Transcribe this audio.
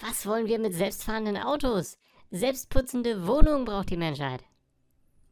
Was wollen wir mit selbstfahrenden Autos? Selbstputzende Wohnungen braucht die Menschheit.